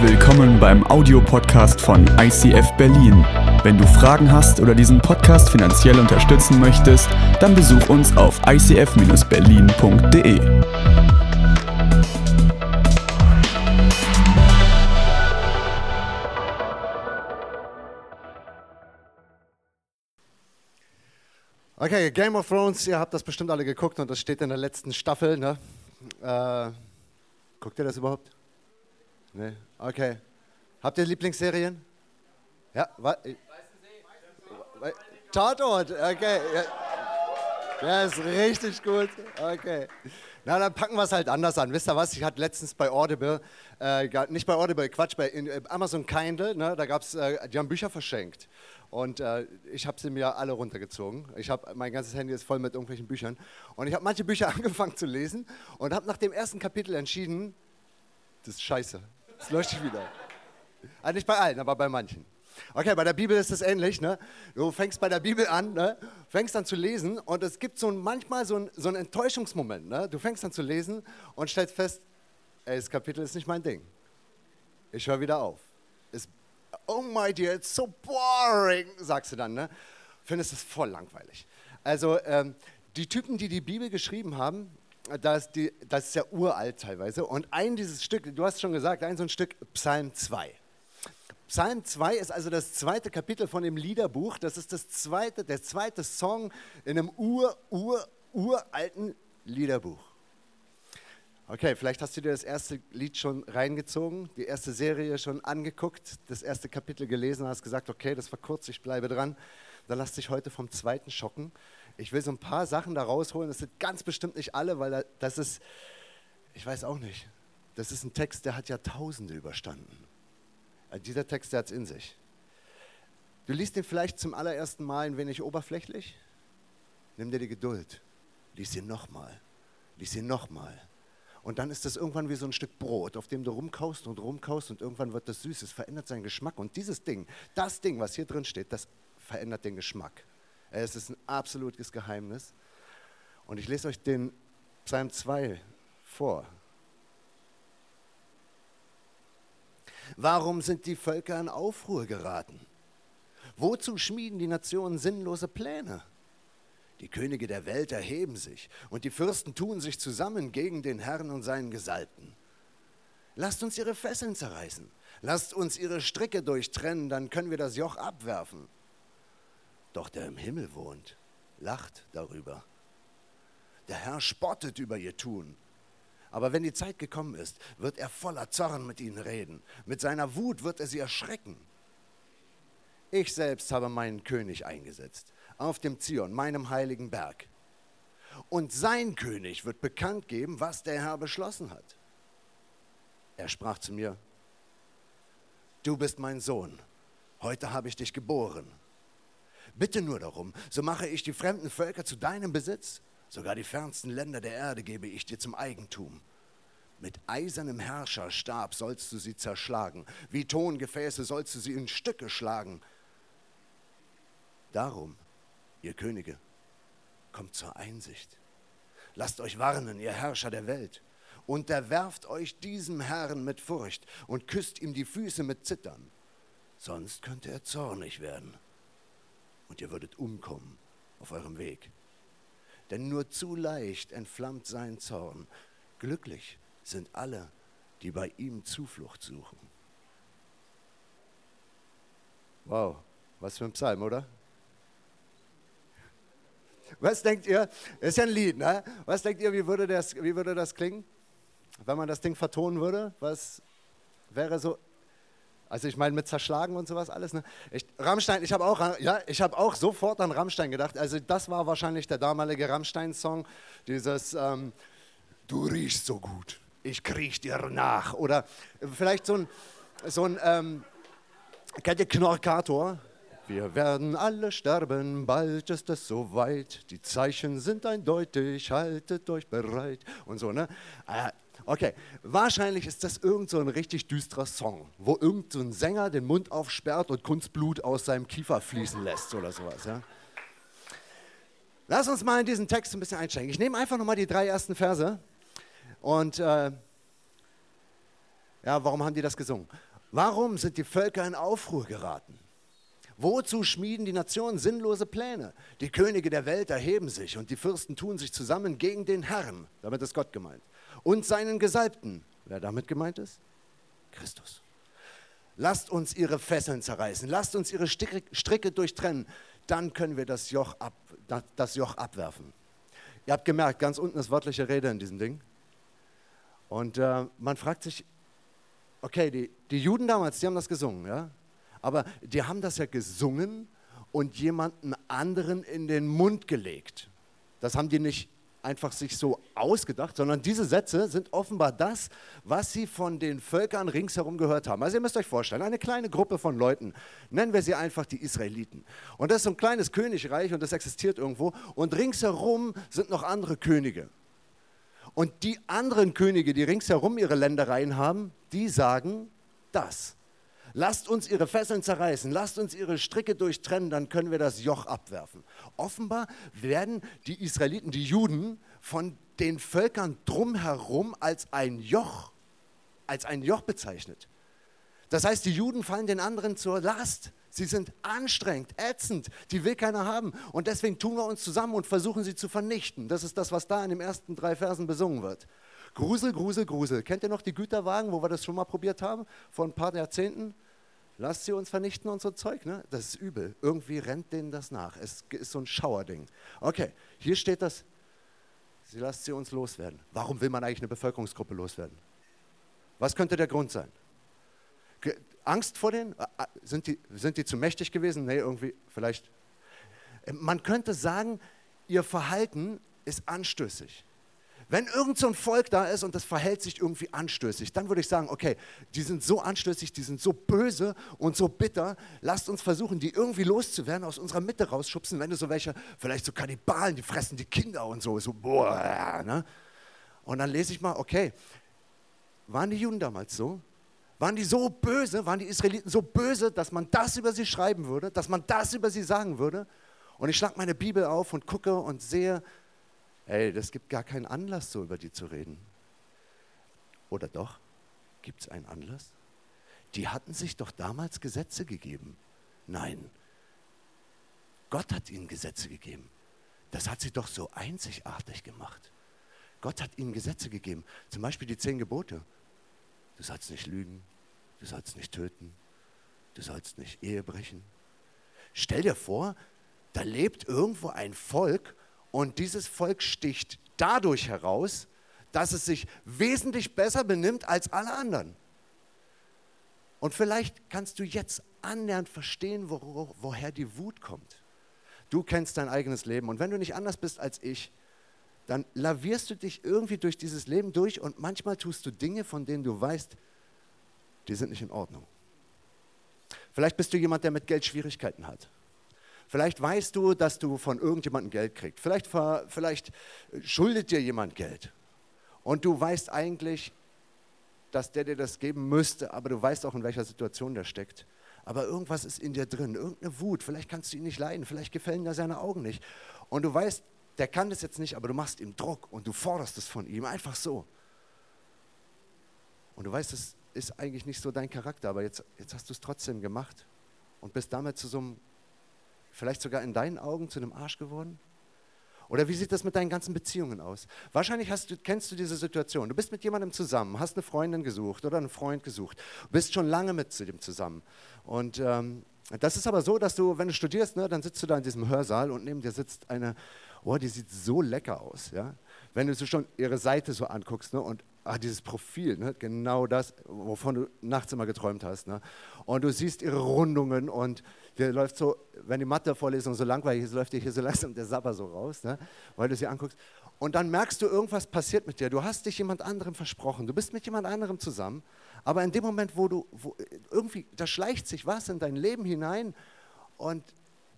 Willkommen beim Audiopodcast von ICF Berlin. Wenn du Fragen hast oder diesen Podcast finanziell unterstützen möchtest, dann besuch uns auf icf-berlin.de. Okay, Game of Thrones, ihr habt das bestimmt alle geguckt und das steht in der letzten Staffel. Ne? Äh, guckt ihr das überhaupt? Nee? Okay. Habt ihr Lieblingsserien? Ja, was? Tatort, okay. Ja. ist richtig gut. Okay. Na, dann packen wir es halt anders an. Wisst ihr was? Ich hatte letztens bei Audible, äh, nicht bei Audible, Quatsch, bei äh, Amazon Kindle, ne, da gab's, äh, die haben Bücher verschenkt. Und äh, ich habe sie mir alle runtergezogen. Ich habe mein ganzes Handy ist voll mit irgendwelchen Büchern. Und ich habe manche Bücher angefangen zu lesen und habe nach dem ersten Kapitel entschieden, das ist scheiße. Lösche ich wieder. Also nicht bei allen, aber bei manchen. Okay, bei der Bibel ist es ähnlich. Ne? Du fängst bei der Bibel an, ne? fängst dann zu lesen und es gibt so ein, manchmal so, ein, so einen Enttäuschungsmoment. Ne? Du fängst dann zu lesen und stellst fest, ey, das Kapitel ist nicht mein Ding. Ich höre wieder auf. Ist, oh my dear, it's so boring, sagst du dann. Ne? Findest es voll langweilig. Also ähm, die Typen, die die Bibel geschrieben haben, das, die, das ist ja uralt teilweise. Und ein dieses Stück, du hast schon gesagt, ein so ein Stück Psalm 2. Psalm 2 ist also das zweite Kapitel von dem Liederbuch. Das ist das zweite, der zweite Song in einem ur, ur, uralten Liederbuch. Okay, vielleicht hast du dir das erste Lied schon reingezogen, die erste Serie schon angeguckt, das erste Kapitel gelesen, hast gesagt, okay, das war kurz, ich bleibe dran. Dann lass dich heute vom zweiten schocken. Ich will so ein paar Sachen da rausholen. Das sind ganz bestimmt nicht alle, weil das ist, ich weiß auch nicht, das ist ein Text, der hat Jahrtausende überstanden. Also dieser Text, der hat es in sich. Du liest ihn vielleicht zum allerersten Mal ein wenig oberflächlich. Nimm dir die Geduld. Lies ihn nochmal. Lies ihn nochmal. Und dann ist das irgendwann wie so ein Stück Brot, auf dem du rumkaust und rumkaust und irgendwann wird das süß. Es verändert seinen Geschmack. Und dieses Ding, das Ding, was hier drin steht, das verändert den Geschmack. Es ist ein absolutes Geheimnis. Und ich lese euch den Psalm 2 vor. Warum sind die Völker in Aufruhr geraten? Wozu schmieden die Nationen sinnlose Pläne? Die Könige der Welt erheben sich und die Fürsten tun sich zusammen gegen den Herrn und seinen Gesalbten. Lasst uns ihre Fesseln zerreißen. Lasst uns ihre Stricke durchtrennen, dann können wir das Joch abwerfen. Doch der im Himmel wohnt, lacht darüber. Der Herr spottet über ihr Tun. Aber wenn die Zeit gekommen ist, wird er voller Zorn mit ihnen reden. Mit seiner Wut wird er sie erschrecken. Ich selbst habe meinen König eingesetzt, auf dem Zion, meinem heiligen Berg. Und sein König wird bekannt geben, was der Herr beschlossen hat. Er sprach zu mir, du bist mein Sohn, heute habe ich dich geboren. Bitte nur darum, so mache ich die fremden Völker zu deinem Besitz. Sogar die fernsten Länder der Erde gebe ich dir zum Eigentum. Mit eisernem Herrscherstab sollst du sie zerschlagen, wie Tongefäße sollst du sie in Stücke schlagen. Darum, ihr Könige, kommt zur Einsicht. Lasst euch warnen, ihr Herrscher der Welt. Unterwerft euch diesem Herrn mit Furcht und küsst ihm die Füße mit Zittern. Sonst könnte er zornig werden und ihr würdet umkommen auf eurem Weg. Denn nur zu leicht entflammt sein Zorn. Glücklich sind alle, die bei ihm Zuflucht suchen. Wow, was für ein Psalm, oder? Was denkt ihr? Ist ja ein Lied, ne? Was denkt ihr, wie würde das, wie würde das klingen, wenn man das Ding vertonen würde? Was wäre so also ich meine mit zerschlagen und sowas alles. Ne? Ich, Rammstein, ich habe auch, ja, ich auch sofort an Rammstein gedacht. Also das war wahrscheinlich der damalige Rammstein-Song, dieses ähm, Du riechst so gut, ich kriech dir nach. Oder vielleicht so ein, so ein ähm, kennt ihr Knorkator? Wir werden alle sterben, bald ist es soweit. Die Zeichen sind eindeutig, haltet euch bereit. Und so, ne? Äh, Okay, wahrscheinlich ist das irgend so ein richtig düsterer Song, wo irgend so ein Sänger den Mund aufsperrt und Kunstblut aus seinem Kiefer fließen lässt oder sowas. Ja? Lass uns mal in diesen Text ein bisschen einsteigen. Ich nehme einfach nochmal die drei ersten Verse und äh, ja, warum haben die das gesungen? Warum sind die Völker in Aufruhr geraten? Wozu schmieden die Nationen sinnlose Pläne? Die Könige der Welt erheben sich und die Fürsten tun sich zusammen gegen den Herrn, damit ist Gott gemeint, und seinen Gesalbten. Wer damit gemeint ist? Christus. Lasst uns ihre Fesseln zerreißen, lasst uns ihre Stricke durchtrennen, dann können wir das Joch, ab, das Joch abwerfen. Ihr habt gemerkt, ganz unten ist wörtliche Rede in diesem Ding. Und äh, man fragt sich, okay, die, die Juden damals, die haben das gesungen, ja? Aber die haben das ja gesungen und jemanden anderen in den Mund gelegt. Das haben die nicht einfach sich so ausgedacht, sondern diese Sätze sind offenbar das, was sie von den Völkern ringsherum gehört haben. Also ihr müsst euch vorstellen, eine kleine Gruppe von Leuten, nennen wir sie einfach die Israeliten. Und das ist so ein kleines Königreich und das existiert irgendwo und ringsherum sind noch andere Könige. Und die anderen Könige, die ringsherum ihre Ländereien haben, die sagen das. Lasst uns ihre Fesseln zerreißen, lasst uns ihre Stricke durchtrennen, dann können wir das Joch abwerfen. Offenbar werden die Israeliten, die Juden, von den Völkern drumherum als ein Joch, als ein Joch bezeichnet. Das heißt, die Juden fallen den anderen zur Last. Sie sind anstrengend, ätzend, die will keiner haben. Und deswegen tun wir uns zusammen und versuchen sie zu vernichten. Das ist das, was da in den ersten drei Versen besungen wird. Grusel, Grusel, Grusel. Kennt ihr noch die Güterwagen, wo wir das schon mal probiert haben, vor ein paar Jahrzehnten? Lasst sie uns vernichten so Zeug, ne? Das ist übel. Irgendwie rennt denen das nach. Es ist so ein Schauerding. Okay, hier steht das, sie lasst sie uns loswerden. Warum will man eigentlich eine Bevölkerungsgruppe loswerden? Was könnte der Grund sein? Angst vor denen? Sind die, sind die zu mächtig gewesen? Nee, irgendwie, vielleicht. Man könnte sagen, ihr Verhalten ist anstößig. Wenn irgend so ein Volk da ist und das verhält sich irgendwie anstößig, dann würde ich sagen, okay, die sind so anstößig, die sind so böse und so bitter, lasst uns versuchen, die irgendwie loszuwerden, aus unserer Mitte rausschubsen, wenn du so welche, vielleicht so Kannibalen, die fressen die Kinder und so, so boah, ne? Und dann lese ich mal, okay, waren die Juden damals so? Waren die so böse, waren die Israeliten so böse, dass man das über sie schreiben würde, dass man das über sie sagen würde? Und ich schlage meine Bibel auf und gucke und sehe, Ey, das gibt gar keinen Anlass, so über die zu reden. Oder doch? Gibt es einen Anlass? Die hatten sich doch damals Gesetze gegeben. Nein, Gott hat ihnen Gesetze gegeben. Das hat sie doch so einzigartig gemacht. Gott hat ihnen Gesetze gegeben. Zum Beispiel die zehn Gebote. Du sollst nicht lügen, du sollst nicht töten, du sollst nicht Ehe brechen. Stell dir vor, da lebt irgendwo ein Volk und dieses Volk sticht dadurch heraus, dass es sich wesentlich besser benimmt als alle anderen. Und vielleicht kannst du jetzt annähernd verstehen, wo, woher die Wut kommt. Du kennst dein eigenes Leben und wenn du nicht anders bist als ich, dann lavierst du dich irgendwie durch dieses Leben durch und manchmal tust du Dinge, von denen du weißt, die sind nicht in Ordnung. Vielleicht bist du jemand, der mit Geld Schwierigkeiten hat. Vielleicht weißt du, dass du von irgendjemandem Geld kriegst. Vielleicht, vielleicht schuldet dir jemand Geld. Und du weißt eigentlich, dass der dir das geben müsste, aber du weißt auch, in welcher Situation der steckt. Aber irgendwas ist in dir drin, irgendeine Wut. Vielleicht kannst du ihn nicht leiden, vielleicht gefallen dir seine Augen nicht. Und du weißt, der kann das jetzt nicht, aber du machst ihm Druck und du forderst es von ihm, einfach so. Und du weißt, das ist eigentlich nicht so dein Charakter, aber jetzt, jetzt hast du es trotzdem gemacht und bist damit zu so einem Vielleicht sogar in deinen Augen zu einem Arsch geworden? Oder wie sieht das mit deinen ganzen Beziehungen aus? Wahrscheinlich du, kennst du diese Situation. Du bist mit jemandem zusammen, hast eine Freundin gesucht oder einen Freund gesucht, bist schon lange mit dem zusammen. Und ähm, das ist aber so, dass du, wenn du studierst, ne, dann sitzt du da in diesem Hörsaal und neben dir sitzt eine, oh, die sieht so lecker aus. Ja? Wenn du so schon ihre Seite so anguckst ne, und ah, dieses Profil, ne, genau das, wovon du nachts immer geträumt hast. Ne? Und du siehst ihre Rundungen und der läuft so, wenn die Mathe-Vorlesung so langweilig ist, läuft dir hier so langsam der Sabber so raus, ne? weil du sie anguckst. Und dann merkst du, irgendwas passiert mit dir. Du hast dich jemand anderem versprochen. Du bist mit jemand anderem zusammen. Aber in dem Moment, wo du, wo irgendwie, da schleicht sich was in dein Leben hinein und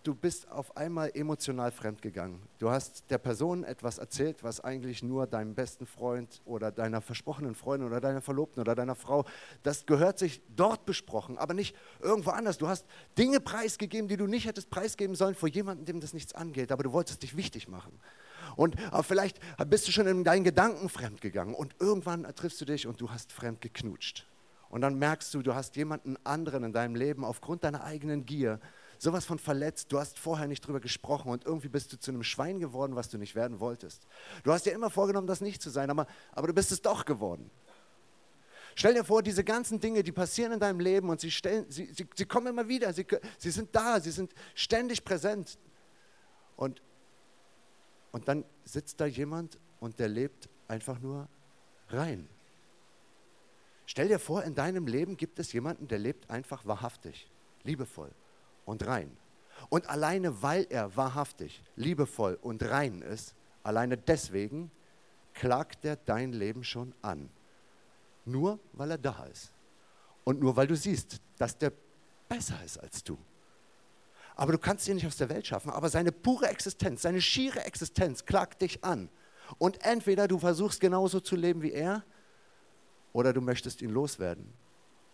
du bist auf einmal emotional fremdgegangen. Du hast der Person etwas erzählt, was eigentlich nur deinem besten Freund oder deiner versprochenen Freundin oder deiner Verlobten oder deiner Frau, das gehört sich dort besprochen, aber nicht irgendwo anders. Du hast Dinge preisgegeben, die du nicht hättest preisgeben sollen vor jemandem, dem das nichts angeht, aber du wolltest dich wichtig machen. Und vielleicht bist du schon in deinen Gedanken fremdgegangen und irgendwann triffst du dich und du hast fremd geknutscht. Und dann merkst du, du hast jemanden anderen in deinem Leben aufgrund deiner eigenen Gier sowas von verletzt. Du hast vorher nicht drüber gesprochen und irgendwie bist du zu einem Schwein geworden, was du nicht werden wolltest. Du hast dir immer vorgenommen, das nicht zu sein, aber, aber du bist es doch geworden. Stell dir vor, diese ganzen Dinge, die passieren in deinem Leben und sie, stellen, sie, sie, sie kommen immer wieder, sie, sie sind da, sie sind ständig präsent. Und, und dann sitzt da jemand und der lebt einfach nur rein. Stell dir vor, in deinem Leben gibt es jemanden, der lebt einfach wahrhaftig, liebevoll und rein. Und alleine weil er wahrhaftig, liebevoll und rein ist, alleine deswegen klagt er dein Leben schon an. Nur weil er da ist. Und nur weil du siehst, dass der besser ist als du. Aber du kannst ihn nicht aus der Welt schaffen. Aber seine pure Existenz, seine schiere Existenz klagt dich an. Und entweder du versuchst genauso zu leben wie er oder du möchtest ihn loswerden,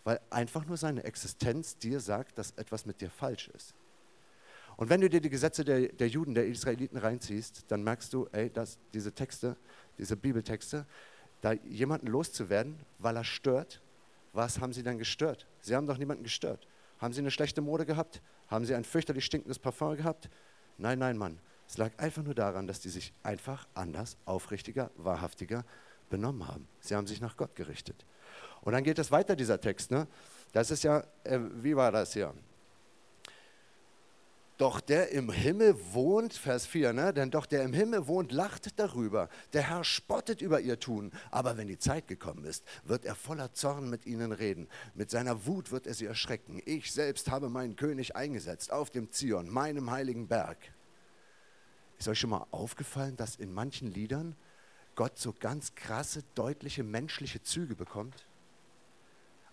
weil einfach nur seine Existenz dir sagt, dass etwas mit dir falsch ist. Und wenn du dir die Gesetze der, der Juden, der Israeliten reinziehst, dann merkst du, ey, dass diese Texte, diese Bibeltexte, da jemanden loszuwerden, weil er stört, was haben sie dann gestört? Sie haben doch niemanden gestört. Haben sie eine schlechte Mode gehabt? Haben sie ein fürchterlich stinkendes Parfum gehabt? Nein, nein, Mann. Es lag einfach nur daran, dass die sich einfach anders, aufrichtiger, wahrhaftiger benommen haben. Sie haben sich nach Gott gerichtet. Und dann geht es weiter, dieser Text. Ne? Das ist ja, äh, wie war das hier? Doch der im Himmel wohnt, Vers 4, ne? denn doch der im Himmel wohnt, lacht darüber. Der Herr spottet über ihr Tun. Aber wenn die Zeit gekommen ist, wird er voller Zorn mit ihnen reden. Mit seiner Wut wird er sie erschrecken. Ich selbst habe meinen König eingesetzt auf dem Zion, meinem heiligen Berg. Ist euch schon mal aufgefallen, dass in manchen Liedern Gott so ganz krasse, deutliche menschliche Züge bekommt?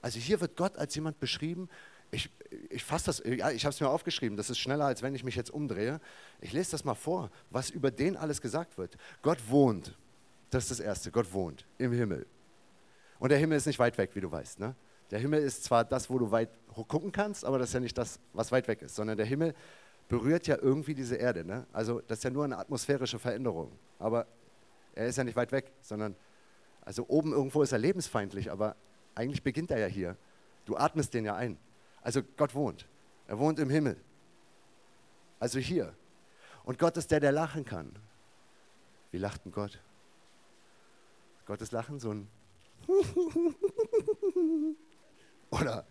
Also hier wird Gott als jemand beschrieben, ich, ich fasse das, ja, ich habe es mir aufgeschrieben, das ist schneller, als wenn ich mich jetzt umdrehe. Ich lese das mal vor, was über den alles gesagt wird. Gott wohnt, das ist das Erste, Gott wohnt im Himmel. Und der Himmel ist nicht weit weg, wie du weißt. Ne? Der Himmel ist zwar das, wo du weit gucken kannst, aber das ist ja nicht das, was weit weg ist, sondern der Himmel berührt ja irgendwie diese Erde. Ne? Also das ist ja nur eine atmosphärische Veränderung. Aber er ist ja nicht weit weg, sondern, also oben irgendwo ist er lebensfeindlich, aber eigentlich beginnt er ja hier. Du atmest den ja ein. Also Gott wohnt. Er wohnt im Himmel. Also hier. Und Gott ist der, der lachen kann. Wie lacht denn Gott? Gottes Lachen so ein oder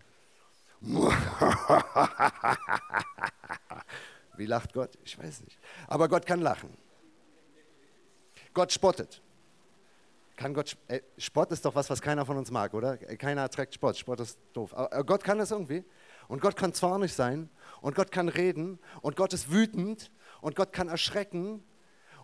wie lacht Gott? Ich weiß nicht. Aber Gott kann lachen. Gott spottet. Kann Gott, äh, Sport ist doch was, was keiner von uns mag, oder? Keiner trägt Sport. Sport ist doof. Aber Gott kann das irgendwie. Und Gott kann zornig sein und Gott kann reden und Gott ist wütend und Gott kann erschrecken.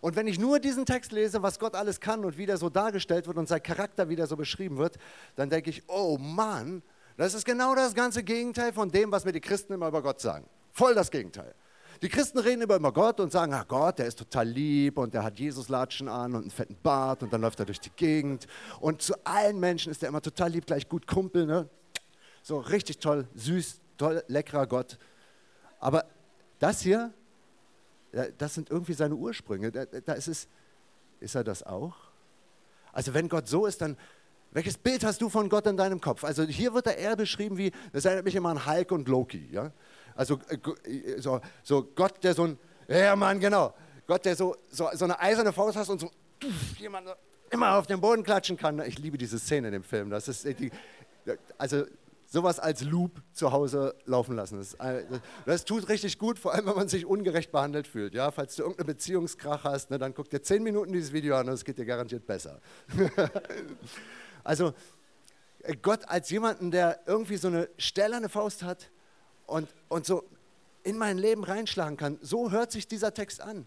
Und wenn ich nur diesen Text lese, was Gott alles kann und wie der so dargestellt wird und sein Charakter wieder so beschrieben wird, dann denke ich, oh Mann, das ist genau das ganze Gegenteil von dem, was mir die Christen immer über Gott sagen. Voll das Gegenteil. Die Christen reden über immer Gott und sagen, ach Gott, der ist total lieb und der hat Jesus-Latschen an und einen fetten Bart und dann läuft er durch die Gegend. Und zu allen Menschen ist er immer total lieb, gleich gut Kumpel. Ne? So richtig toll, süß, toll, leckerer Gott. Aber das hier, das sind irgendwie seine Ursprünge. Da ist es, ist er das auch? Also wenn Gott so ist, dann welches Bild hast du von Gott in deinem Kopf? Also hier wird er eher beschrieben wie, das erinnert mich immer an Hulk und Loki. Ja? Also äh, äh, so, so Gott, der so ein, ja Mann, genau, Gott, der so, so, so eine eiserne Faust hat und so jemand immer auf den Boden klatschen kann. Ich liebe diese Szene in dem Film. Das ist die, also sowas als Loop zu Hause laufen lassen. Das, äh, das, tut richtig gut, vor allem wenn man sich ungerecht behandelt fühlt. Ja? Falls du irgendeine Beziehungskrach hast, ne, dann guck dir zehn Minuten dieses Video an und es geht dir garantiert besser. also äh, Gott als jemanden, der irgendwie so eine stählerne Faust hat und, und so in mein Leben reinschlagen kann, so hört sich dieser Text an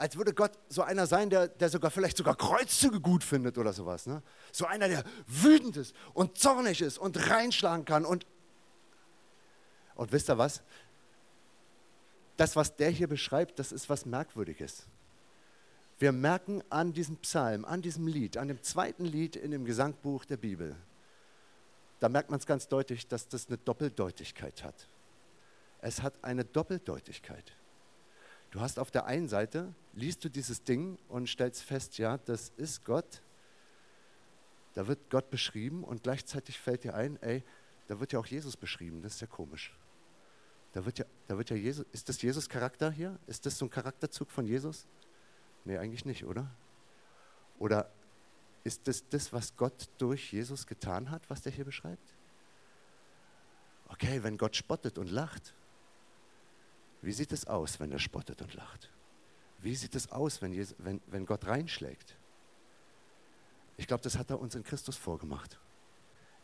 als würde Gott so einer sein, der, der sogar vielleicht sogar Kreuzzüge gut findet oder sowas. Ne? So einer, der wütend ist und zornig ist und reinschlagen kann. Und, und wisst ihr was? Das, was der hier beschreibt, das ist was Merkwürdiges. Wir merken an diesem Psalm, an diesem Lied, an dem zweiten Lied in dem Gesangbuch der Bibel, da merkt man es ganz deutlich, dass das eine Doppeldeutigkeit hat. Es hat eine Doppeldeutigkeit. Du hast auf der einen Seite, liest du dieses Ding und stellst fest, ja, das ist Gott, Da wird Gott beschrieben und gleichzeitig fällt dir ein, ey, da wird ja auch Jesus beschrieben. Das ist ja komisch. Da wird ja, da wird ja Jesus, ist das Jesus Charakter hier? Ist das so ein Charakterzug von Jesus? Nee, eigentlich nicht, oder? Oder ist das das, was Gott durch Jesus getan hat, was der hier beschreibt? Okay, wenn Gott spottet und lacht, wie sieht es aus, wenn er spottet und lacht? Wie sieht es aus, wenn, Jesus, wenn, wenn Gott reinschlägt? Ich glaube, das hat er uns in Christus vorgemacht.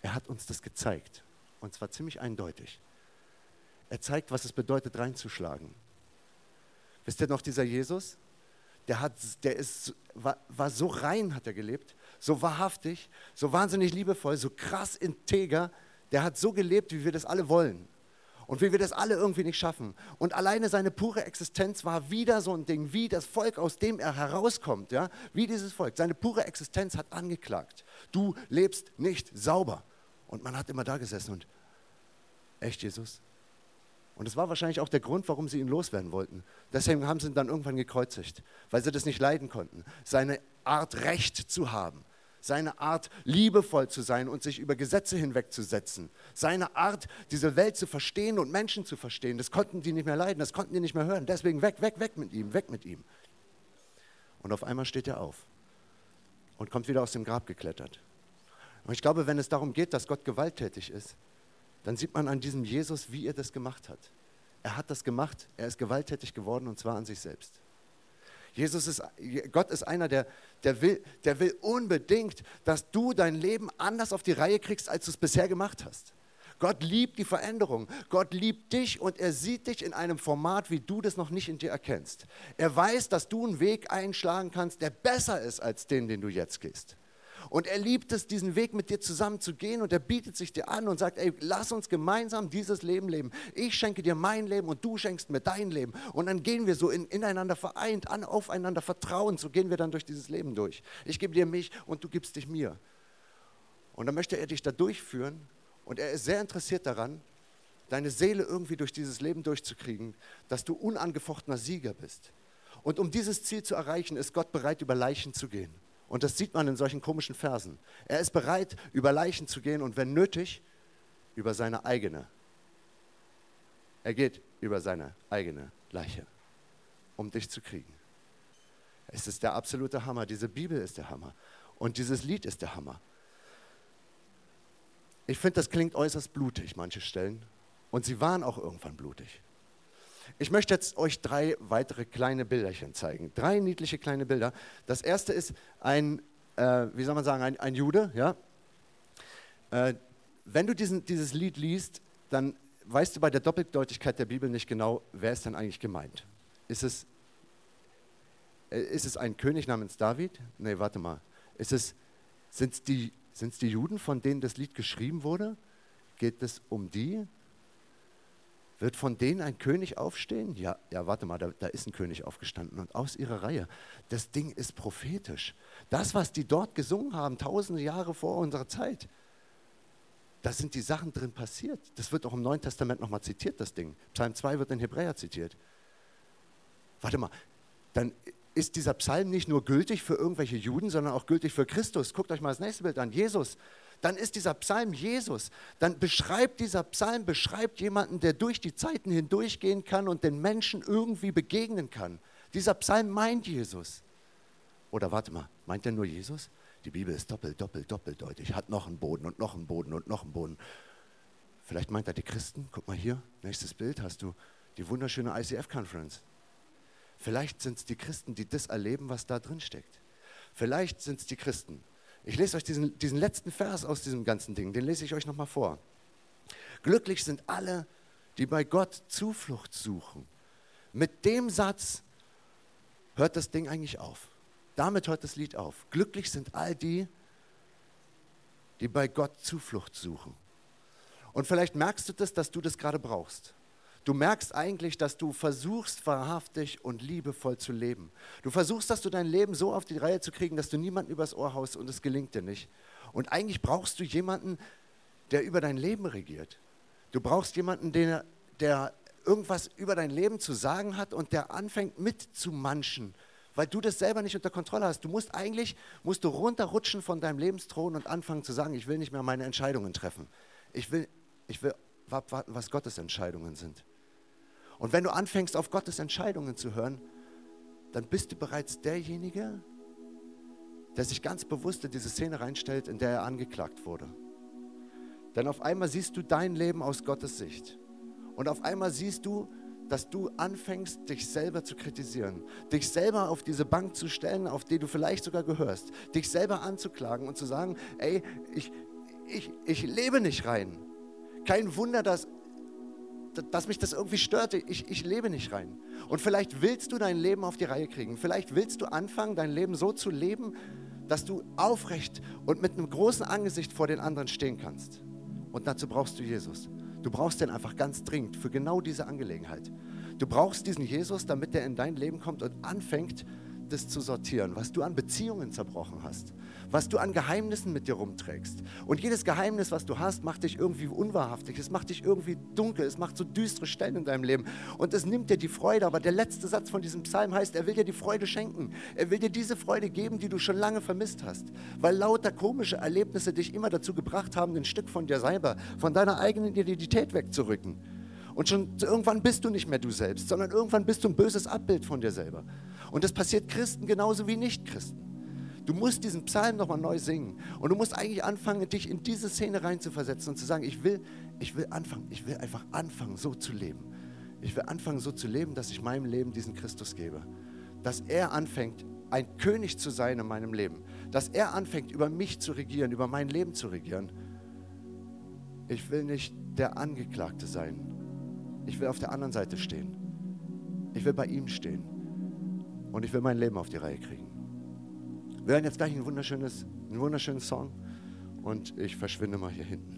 Er hat uns das gezeigt. Und zwar ziemlich eindeutig. Er zeigt, was es bedeutet, reinzuschlagen. Wisst ihr noch, dieser Jesus, der, hat, der ist, war, war so rein, hat er gelebt, so wahrhaftig, so wahnsinnig liebevoll, so krass integer, der hat so gelebt, wie wir das alle wollen. Und wie wir das alle irgendwie nicht schaffen. Und alleine seine pure Existenz war wieder so ein Ding, wie das Volk, aus dem er herauskommt, ja, wie dieses Volk. Seine pure Existenz hat angeklagt. Du lebst nicht sauber. Und man hat immer da gesessen und, echt Jesus? Und das war wahrscheinlich auch der Grund, warum sie ihn loswerden wollten. Deswegen haben sie ihn dann irgendwann gekreuzigt, weil sie das nicht leiden konnten. Seine Art, Recht zu haben, seine Art, liebevoll zu sein und sich über Gesetze hinwegzusetzen, seine Art, diese Welt zu verstehen und Menschen zu verstehen, das konnten die nicht mehr leiden, das konnten die nicht mehr hören. Deswegen weg, weg, weg mit ihm, weg mit ihm. Und auf einmal steht er auf und kommt wieder aus dem Grab geklettert. Und ich glaube, wenn es darum geht, dass Gott gewalttätig ist, dann sieht man an diesem Jesus, wie er das gemacht hat. Er hat das gemacht, er ist gewalttätig geworden und zwar an sich selbst. Jesus ist, Gott ist einer, der, der, will, der will unbedingt, dass du dein Leben anders auf die Reihe kriegst, als du es bisher gemacht hast. Gott liebt die Veränderung. Gott liebt dich und er sieht dich in einem Format, wie du das noch nicht in dir erkennst. Er weiß, dass du einen Weg einschlagen kannst, der besser ist als den, den du jetzt gehst. Und er liebt es, diesen Weg mit dir zusammen zu gehen und er bietet sich dir an und sagt, ey, lass uns gemeinsam dieses Leben leben. Ich schenke dir mein Leben und du schenkst mir dein Leben. Und dann gehen wir so in, ineinander vereint, an, aufeinander vertrauen. So gehen wir dann durch dieses Leben durch. Ich gebe dir mich und du gibst dich mir. Und dann möchte er dich da durchführen und er ist sehr interessiert daran, deine Seele irgendwie durch dieses Leben durchzukriegen, dass du unangefochtener Sieger bist. Und um dieses Ziel zu erreichen, ist Gott bereit, über Leichen zu gehen. Und das sieht man in solchen komischen Versen. Er ist bereit, über Leichen zu gehen und wenn nötig, über seine eigene. Er geht über seine eigene Leiche, um dich zu kriegen. Es ist der absolute Hammer. Diese Bibel ist der Hammer. Und dieses Lied ist der Hammer. Ich finde, das klingt äußerst blutig, manche Stellen. Und sie waren auch irgendwann blutig. Ich möchte jetzt euch drei weitere kleine Bilderchen zeigen. Drei niedliche kleine Bilder. Das erste ist ein, äh, wie soll man sagen, ein, ein Jude. Ja? Äh, wenn du diesen, dieses Lied liest, dann weißt du bei der Doppeldeutigkeit der Bibel nicht genau, wer ist denn eigentlich gemeint. Ist es, äh, ist es ein König namens David? Nee, warte mal. Ist es, sind es die, die Juden, von denen das Lied geschrieben wurde? Geht es um die? Wird von denen ein König aufstehen? Ja, ja warte mal, da, da ist ein König aufgestanden und aus ihrer Reihe. Das Ding ist prophetisch. Das, was die dort gesungen haben, tausende Jahre vor unserer Zeit, da sind die Sachen drin passiert. Das wird auch im Neuen Testament nochmal zitiert, das Ding. Psalm 2 wird in Hebräer zitiert. Warte mal, dann ist dieser Psalm nicht nur gültig für irgendwelche Juden, sondern auch gültig für Christus. Guckt euch mal das nächste Bild an. Jesus dann ist dieser Psalm Jesus. Dann beschreibt dieser Psalm, beschreibt jemanden, der durch die Zeiten hindurchgehen kann und den Menschen irgendwie begegnen kann. Dieser Psalm meint Jesus. Oder warte mal, meint er nur Jesus? Die Bibel ist doppelt, doppelt, doppeldeutig, hat noch einen Boden und noch einen Boden und noch einen Boden. Vielleicht meint er die Christen. Guck mal hier, nächstes Bild hast du die wunderschöne ICF-Conference. Vielleicht sind es die Christen, die das erleben, was da drin steckt. Vielleicht sind es die Christen, ich lese euch diesen, diesen letzten Vers aus diesem ganzen Ding, den lese ich euch nochmal vor. Glücklich sind alle, die bei Gott Zuflucht suchen. Mit dem Satz hört das Ding eigentlich auf. Damit hört das Lied auf. Glücklich sind all die, die bei Gott Zuflucht suchen. Und vielleicht merkst du das, dass du das gerade brauchst. Du merkst eigentlich, dass du versuchst, wahrhaftig und liebevoll zu leben. Du versuchst, dass du dein Leben so auf die Reihe zu kriegen, dass du niemanden übers Ohr haust und es gelingt dir nicht. Und eigentlich brauchst du jemanden, der über dein Leben regiert. Du brauchst jemanden, der, der irgendwas über dein Leben zu sagen hat und der anfängt mitzumanschen, weil du das selber nicht unter Kontrolle hast. Du musst eigentlich, musst du runterrutschen von deinem Lebensthron und anfangen zu sagen, ich will nicht mehr meine Entscheidungen treffen. Ich will, ich will abwarten, was Gottes Entscheidungen sind. Und wenn du anfängst, auf Gottes Entscheidungen zu hören, dann bist du bereits derjenige, der sich ganz bewusst in diese Szene reinstellt, in der er angeklagt wurde. Denn auf einmal siehst du dein Leben aus Gottes Sicht. Und auf einmal siehst du, dass du anfängst, dich selber zu kritisieren, dich selber auf diese Bank zu stellen, auf die du vielleicht sogar gehörst, dich selber anzuklagen und zu sagen, ey, ich, ich, ich lebe nicht rein. Kein Wunder, dass, dass mich das irgendwie stört. Ich, ich lebe nicht rein. Und vielleicht willst du dein Leben auf die Reihe kriegen. Vielleicht willst du anfangen, dein Leben so zu leben, dass du aufrecht und mit einem großen Angesicht vor den anderen stehen kannst. Und dazu brauchst du Jesus. Du brauchst den einfach ganz dringend für genau diese Angelegenheit. Du brauchst diesen Jesus, damit der in dein Leben kommt und anfängt, das zu sortieren, was du an Beziehungen zerbrochen hast, was du an Geheimnissen mit dir rumträgst. Und jedes Geheimnis, was du hast, macht dich irgendwie unwahrhaftig, es macht dich irgendwie dunkel, es macht so düstere Stellen in deinem Leben und es nimmt dir die Freude. Aber der letzte Satz von diesem Psalm heißt, er will dir die Freude schenken. Er will dir diese Freude geben, die du schon lange vermisst hast, weil lauter komische Erlebnisse dich immer dazu gebracht haben, ein Stück von dir selber, von deiner eigenen Identität wegzurücken. Und schon irgendwann bist du nicht mehr du selbst, sondern irgendwann bist du ein böses Abbild von dir selber. Und das passiert Christen genauso wie Nicht-Christen. Du musst diesen Psalm nochmal neu singen. Und du musst eigentlich anfangen, dich in diese Szene reinzuversetzen und zu sagen, ich will, ich will anfangen, ich will einfach anfangen, so zu leben. Ich will anfangen, so zu leben, dass ich meinem Leben diesen Christus gebe. Dass er anfängt, ein König zu sein in meinem Leben. Dass er anfängt, über mich zu regieren, über mein Leben zu regieren. Ich will nicht der Angeklagte sein. Ich will auf der anderen Seite stehen. Ich will bei ihm stehen. Und ich will mein Leben auf die Reihe kriegen. Wir hören jetzt gleich ein wunderschönes, einen wunderschönen Song und ich verschwinde mal hier hinten.